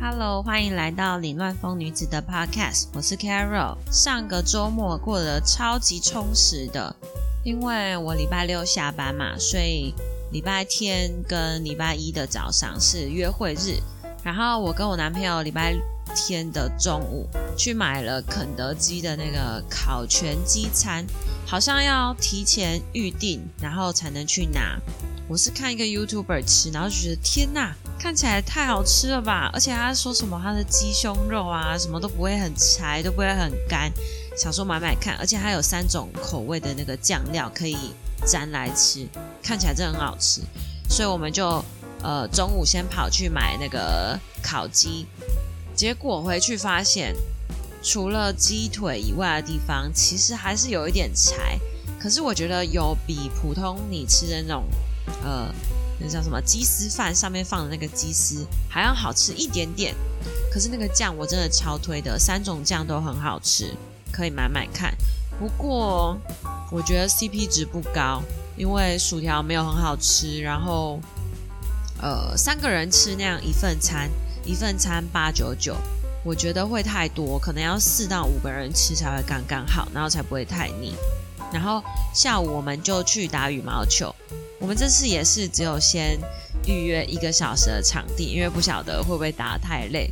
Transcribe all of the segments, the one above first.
Hello，欢迎来到凌乱风女子的 Podcast，我是 Carol。上个周末过得超级充实的，因为我礼拜六下班嘛，所以礼拜天跟礼拜一的早上是约会日。然后我跟我男朋友礼拜天的中午去买了肯德基的那个烤全鸡餐，好像要提前预定，然后才能去拿。我是看一个 YouTuber 吃，然后就觉得天呐，看起来太好吃了吧！而且他说什么他的鸡胸肉啊，什么都不会很柴，都不会很干，想说买买看。而且还有三种口味的那个酱料可以沾来吃，看起来真的很好吃。所以我们就呃中午先跑去买那个烤鸡，结果回去发现，除了鸡腿以外的地方，其实还是有一点柴。可是我觉得有比普通你吃的那种。呃，那叫什么鸡丝饭上面放的那个鸡丝还要好吃一点点，可是那个酱我真的超推的，三种酱都很好吃，可以买买看。不过我觉得 CP 值不高，因为薯条没有很好吃，然后呃三个人吃那样一份餐，一份餐八九九，我觉得会太多，可能要四到五个人吃才会刚刚好，然后才不会太腻。然后下午我们就去打羽毛球。我们这次也是只有先预约一个小时的场地，因为不晓得会不会打太累。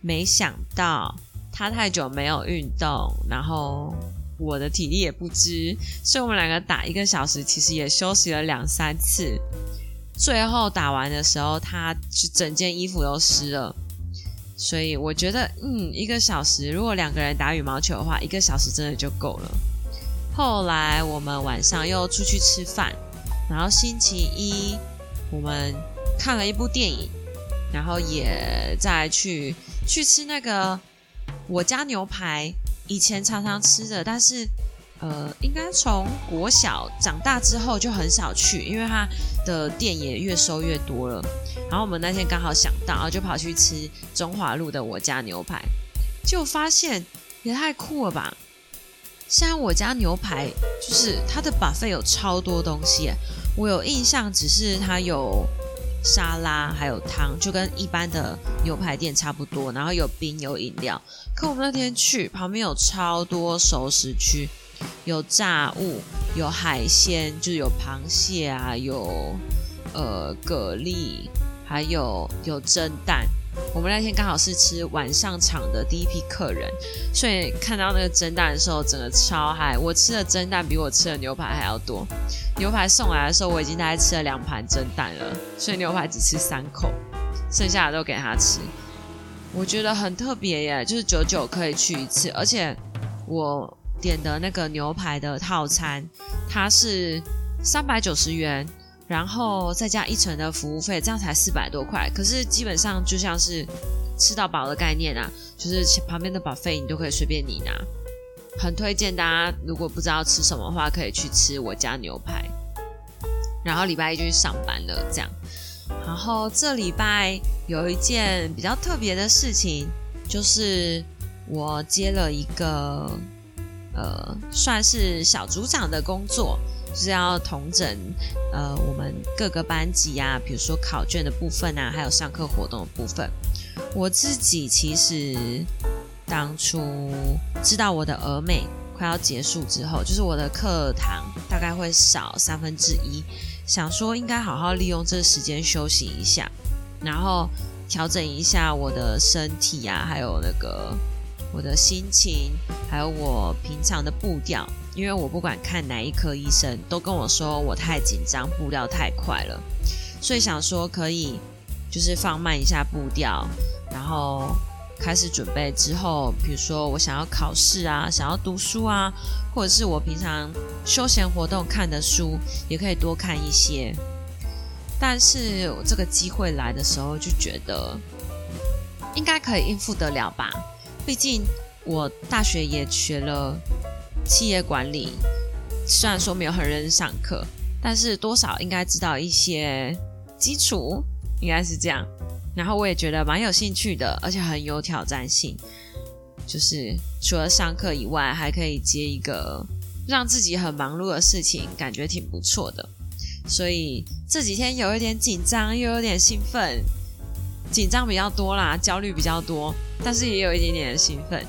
没想到他太久没有运动，然后我的体力也不支，所以我们两个打一个小时，其实也休息了两三次。最后打完的时候，他就整件衣服都湿了。所以我觉得，嗯，一个小时如果两个人打羽毛球的话，一个小时真的就够了。后来我们晚上又出去吃饭。然后星期一我们看了一部电影，然后也再去去吃那个我家牛排，以前常常吃的，但是呃，应该从国小长大之后就很少去，因为它的店也越收越多了。然后我们那天刚好想到，就跑去吃中华路的我家牛排，就发现也太酷了吧！现在我家牛排就是它的 buffet 有超多东西。我有印象，只是它有沙拉，还有汤，就跟一般的牛排店差不多。然后有冰，有饮料。可我们那天去，旁边有超多熟食区，有炸物，有海鲜，就是有螃蟹啊，有呃蛤蜊，还有有蒸蛋。我们那天刚好是吃晚上场的第一批客人，所以看到那个蒸蛋的时候，整个超嗨。我吃的蒸蛋比我吃的牛排还要多。牛排送来的时候，我已经大概吃了两盘蒸蛋了，所以牛排只吃三口，剩下的都给他吃。我觉得很特别耶，就是久久可以去一次，而且我点的那个牛排的套餐，它是三百九十元。然后再加一层的服务费，这样才四百多块。可是基本上就像是吃到饱的概念啊，就是旁边的 buffet 你都可以随便你拿。很推荐大家，如果不知道吃什么的话，可以去吃我家牛排。然后礼拜一就去上班了，这样。然后这礼拜有一件比较特别的事情，就是我接了一个呃，算是小组长的工作。就是要统整，呃，我们各个班级啊，比如说考卷的部分啊，还有上课活动的部分。我自己其实当初知道我的俄美快要结束之后，就是我的课堂大概会少三分之一，想说应该好好利用这时间休息一下，然后调整一下我的身体啊，还有那个我的心情，还有我平常的步调。因为我不管看哪一科医生，都跟我说我太紧张，步调太快了，所以想说可以就是放慢一下步调，然后开始准备之后，比如说我想要考试啊，想要读书啊，或者是我平常休闲活动看的书，也可以多看一些。但是这个机会来的时候，就觉得应该可以应付得了吧？毕竟我大学也学了。企业管理虽然说没有很认真上课，但是多少应该知道一些基础，应该是这样。然后我也觉得蛮有兴趣的，而且很有挑战性。就是除了上课以外，还可以接一个让自己很忙碌的事情，感觉挺不错的。所以这几天有一点紧张，又有点兴奋。紧张比较多啦，焦虑比较多，但是也有一点点的兴奋，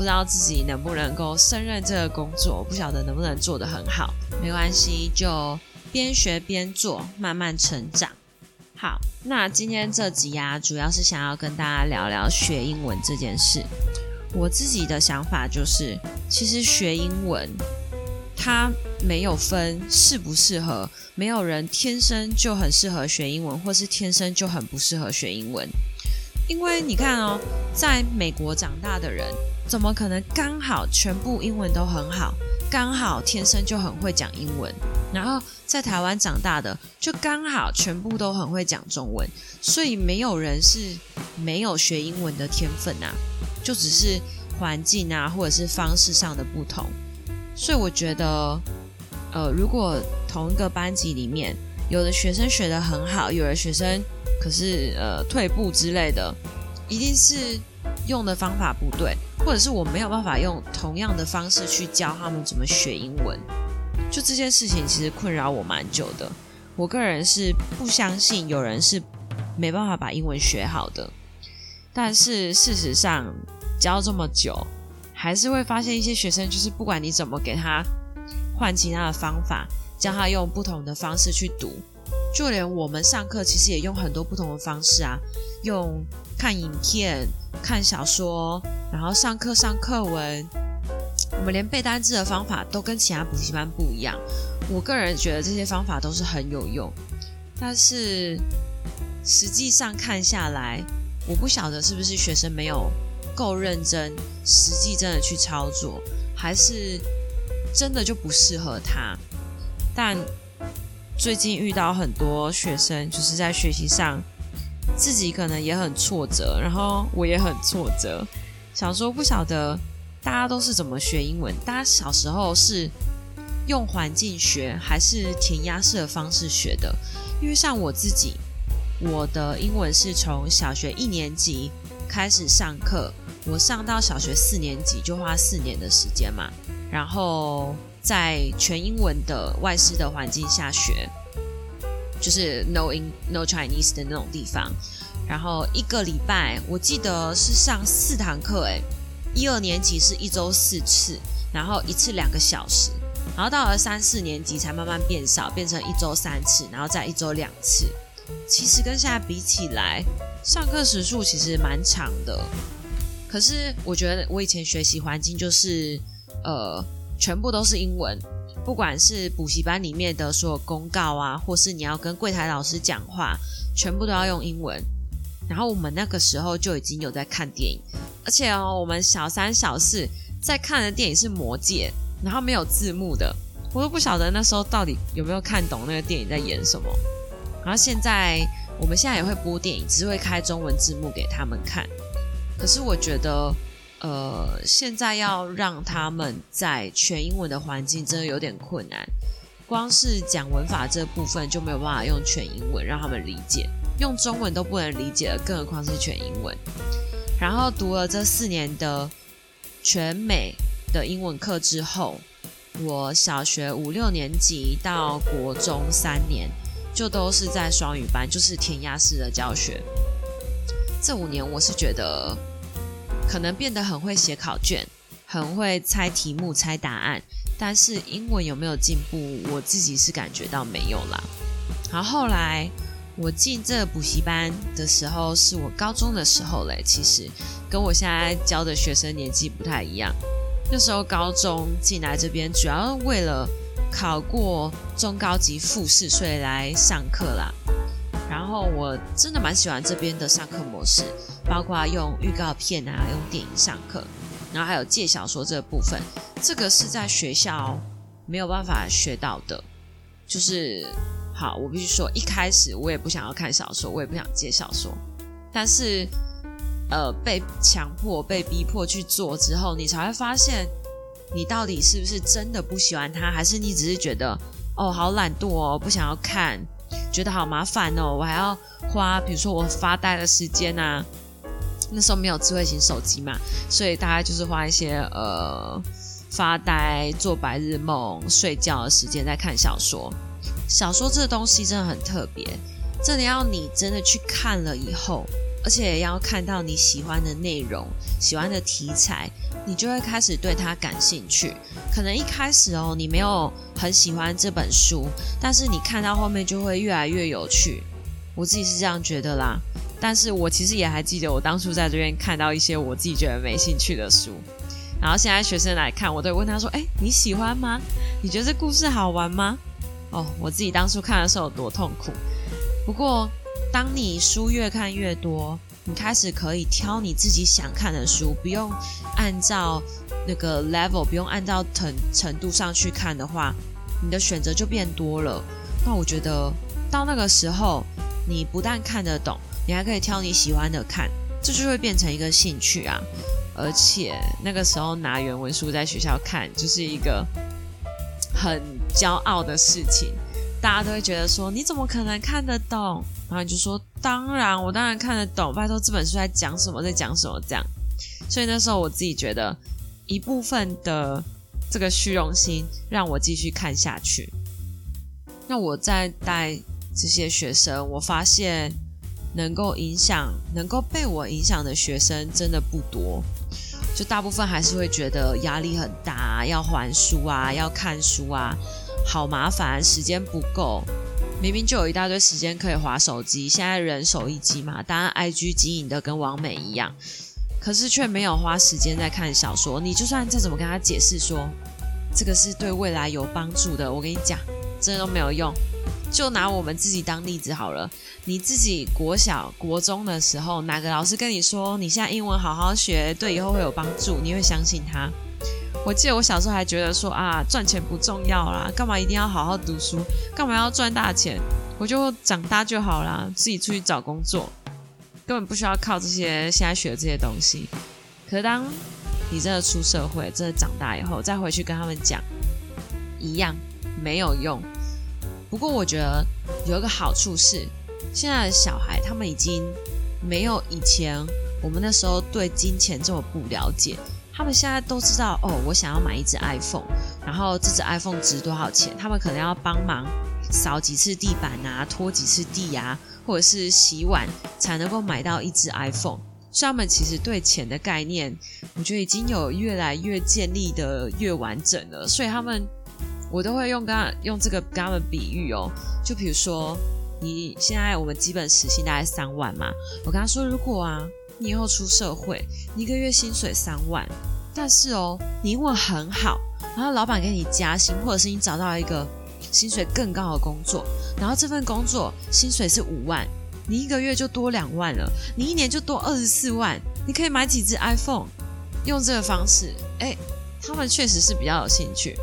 不知道自己能不能够胜任这个工作，不晓得能不能做得很好，没关系，就边学边做，慢慢成长。好，那今天这集啊，主要是想要跟大家聊聊学英文这件事。我自己的想法就是，其实学英文它没有分适不适合，没有人天生就很适合学英文，或是天生就很不适合学英文。因为你看哦，在美国长大的人，怎么可能刚好全部英文都很好，刚好天生就很会讲英文？然后在台湾长大的，就刚好全部都很会讲中文，所以没有人是没有学英文的天分啊。就只是环境啊，或者是方式上的不同，所以我觉得，呃，如果同一个班级里面，有的学生学得很好，有的学生可是呃退步之类的，一定是用的方法不对，或者是我没有办法用同样的方式去教他们怎么学英文。就这件事情其实困扰我蛮久的。我个人是不相信有人是没办法把英文学好的。但是事实上，教这么久，还是会发现一些学生，就是不管你怎么给他换其他的方法，教他用不同的方式去读，就连我们上课其实也用很多不同的方式啊，用看影片、看小说，然后上课上课文，我们连背单词的方法都跟其他补习班不一样。我个人觉得这些方法都是很有用，但是实际上看下来。我不晓得是不是学生没有够认真，实际真的去操作，还是真的就不适合他。但最近遇到很多学生，就是在学习上自己可能也很挫折，然后我也很挫折。想说不晓得大家都是怎么学英文？大家小时候是用环境学，还是填鸭式的方式学的？因为像我自己。我的英文是从小学一年级开始上课，我上到小学四年级就花四年的时间嘛，然后在全英文的外师的环境下学，就是 no in no Chinese 的那种地方，然后一个礼拜我记得是上四堂课，诶，一二年级是一周四次，然后一次两个小时，然后到了三四年级才慢慢变少，变成一周三次，然后再一周两次。其实跟现在比起来，上课时数其实蛮长的。可是我觉得我以前学习环境就是，呃，全部都是英文，不管是补习班里面的所有公告啊，或是你要跟柜台老师讲话，全部都要用英文。然后我们那个时候就已经有在看电影，而且哦，我们小三小四在看的电影是《魔戒》，然后没有字幕的，我都不晓得那时候到底有没有看懂那个电影在演什么。然后现在我们现在也会播电影，只是会开中文字幕给他们看。可是我觉得，呃，现在要让他们在全英文的环境真的有点困难。光是讲文法这部分就没有办法用全英文让他们理解，用中文都不能理解了，更何况是全英文。然后读了这四年的全美的英文课之后，我小学五六年级到国中三年。就都是在双语班，就是填鸭式的教学。这五年，我是觉得可能变得很会写考卷，很会猜题目、猜答案，但是英文有没有进步，我自己是感觉到没有啦。好后来我进这个补习班的时候，是我高中的时候嘞，其实跟我现在教的学生年纪不太一样。那时候高中进来这边，主要为了。考过中高级复试，所以来上课啦。然后我真的蛮喜欢这边的上课模式，包括用预告片啊，用电影上课，然后还有借小说这个部分，这个是在学校没有办法学到的。就是好，我必须说，一开始我也不想要看小说，我也不想借小说，但是呃，被强迫、被逼迫去做之后，你才会发现。你到底是不是真的不喜欢他，还是你只是觉得哦好懒惰哦，不想要看，觉得好麻烦哦，我还要花，比如说我发呆的时间啊。那时候没有智慧型手机嘛，所以大概就是花一些呃发呆、做白日梦、睡觉的时间在看小说。小说这个东西真的很特别，真的要你真的去看了以后，而且要看到你喜欢的内容、喜欢的题材，你就会开始对它感兴趣。可能一开始哦，你没有很喜欢这本书，但是你看到后面就会越来越有趣。我自己是这样觉得啦。但是我其实也还记得，我当初在这边看到一些我自己觉得没兴趣的书，然后现在学生来看，我都问他说：“哎，你喜欢吗？你觉得这故事好玩吗？”哦，我自己当初看的时候有多痛苦。不过，当你书越看越多，你开始可以挑你自己想看的书，不用按照那个 level，不用按照程程度上去看的话，你的选择就变多了。那我觉得到那个时候，你不但看得懂。你还可以挑你喜欢的看，这就会变成一个兴趣啊！而且那个时候拿原文书在学校看，就是一个很骄傲的事情。大家都会觉得说：“你怎么可能看得懂？”然后就说：“当然，我当然看得懂。拜托，这本书在讲什么，在讲什么？”这样。所以那时候我自己觉得，一部分的这个虚荣心让我继续看下去。那我在带这些学生，我发现。能够影响、能够被我影响的学生真的不多，就大部分还是会觉得压力很大，要还书啊，要看书啊，好麻烦，时间不够。明明就有一大堆时间可以划手机，现在人手一机嘛，当然 IG 经营的跟王美一样，可是却没有花时间在看小说。你就算再怎么跟他解释说这个是对未来有帮助的，我跟你讲，真的都没有用。就拿我们自己当例子好了。你自己国小、国中的时候，哪个老师跟你说你现在英文好好学，对以后会有帮助，你会相信他？我记得我小时候还觉得说啊，赚钱不重要啦，干嘛一定要好好读书？干嘛要赚大钱？我就长大就好啦，自己出去找工作，根本不需要靠这些现在学的这些东西。可是当你真的出社会，真的长大以后，再回去跟他们讲，一样没有用。不过我觉得有一个好处是，现在的小孩他们已经没有以前我们那时候对金钱这么不了解。他们现在都知道哦，我想要买一只 iPhone，然后这只 iPhone 值多少钱？他们可能要帮忙扫几次地板啊，拖几次地啊，或者是洗碗才能够买到一只 iPhone。所以他们其实对钱的概念，我觉得已经有越来越建立的越完整了。所以他们。我都会用刚用这个跟他们比喻哦，就比如说你现在我们基本时薪大概三万嘛，我跟他说，如果啊你以后出社会，一个月薪水三万，但是哦你英文很好，然后老板给你加薪，或者是你找到一个薪水更高的工作，然后这份工作薪水是五万，你一个月就多两万了，你一年就多二十四万，你可以买几只 iPhone，用这个方式，哎，他们确实是比较有兴趣。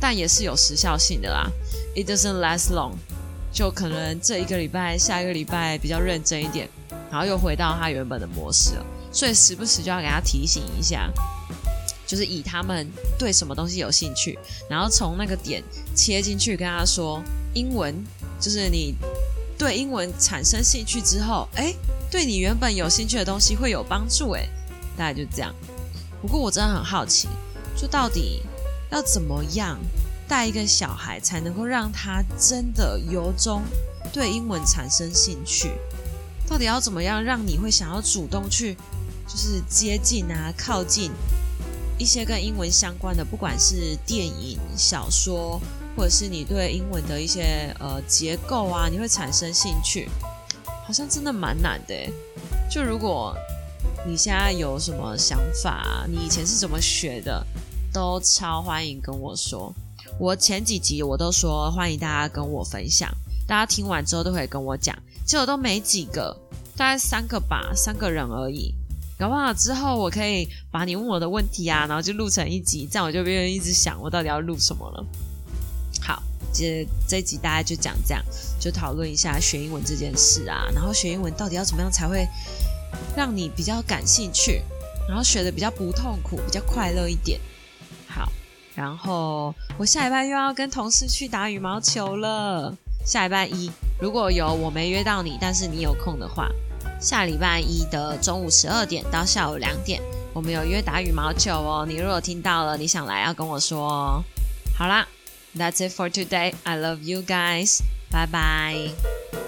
但也是有时效性的啦，It doesn't last long，就可能这一个礼拜、下一个礼拜比较认真一点，然后又回到他原本的模式了。所以时不时就要给他提醒一下，就是以他们对什么东西有兴趣，然后从那个点切进去跟他说，英文就是你对英文产生兴趣之后，哎，对你原本有兴趣的东西会有帮助，哎，大概就这样。不过我真的很好奇，就到底。要怎么样带一个小孩才能够让他真的由衷对英文产生兴趣？到底要怎么样让你会想要主动去，就是接近啊、靠近一些跟英文相关的，不管是电影、小说，或者是你对英文的一些呃结构啊，你会产生兴趣？好像真的蛮难的。就如果你现在有什么想法，你以前是怎么学的？都超欢迎跟我说，我前几集我都说欢迎大家跟我分享，大家听完之后都可以跟我讲，结果都没几个，大概三个吧，三个人而已。搞不好之后我可以把你问我的问题啊，然后就录成一集，这样我就不用一直想我到底要录什么了。好，这这集大家就讲这样，就讨论一下学英文这件事啊，然后学英文到底要怎么样才会让你比较感兴趣，然后学的比较不痛苦，比较快乐一点。好然后我下礼拜又要跟同事去打羽毛球了。下礼拜一如果有我没约到你，但是你有空的话，下礼拜一的中午十二点到下午两点，我们有约打羽毛球哦。你如果听到了，你想来要跟我说哦。好啦，That's it for today. I love you guys. Bye bye.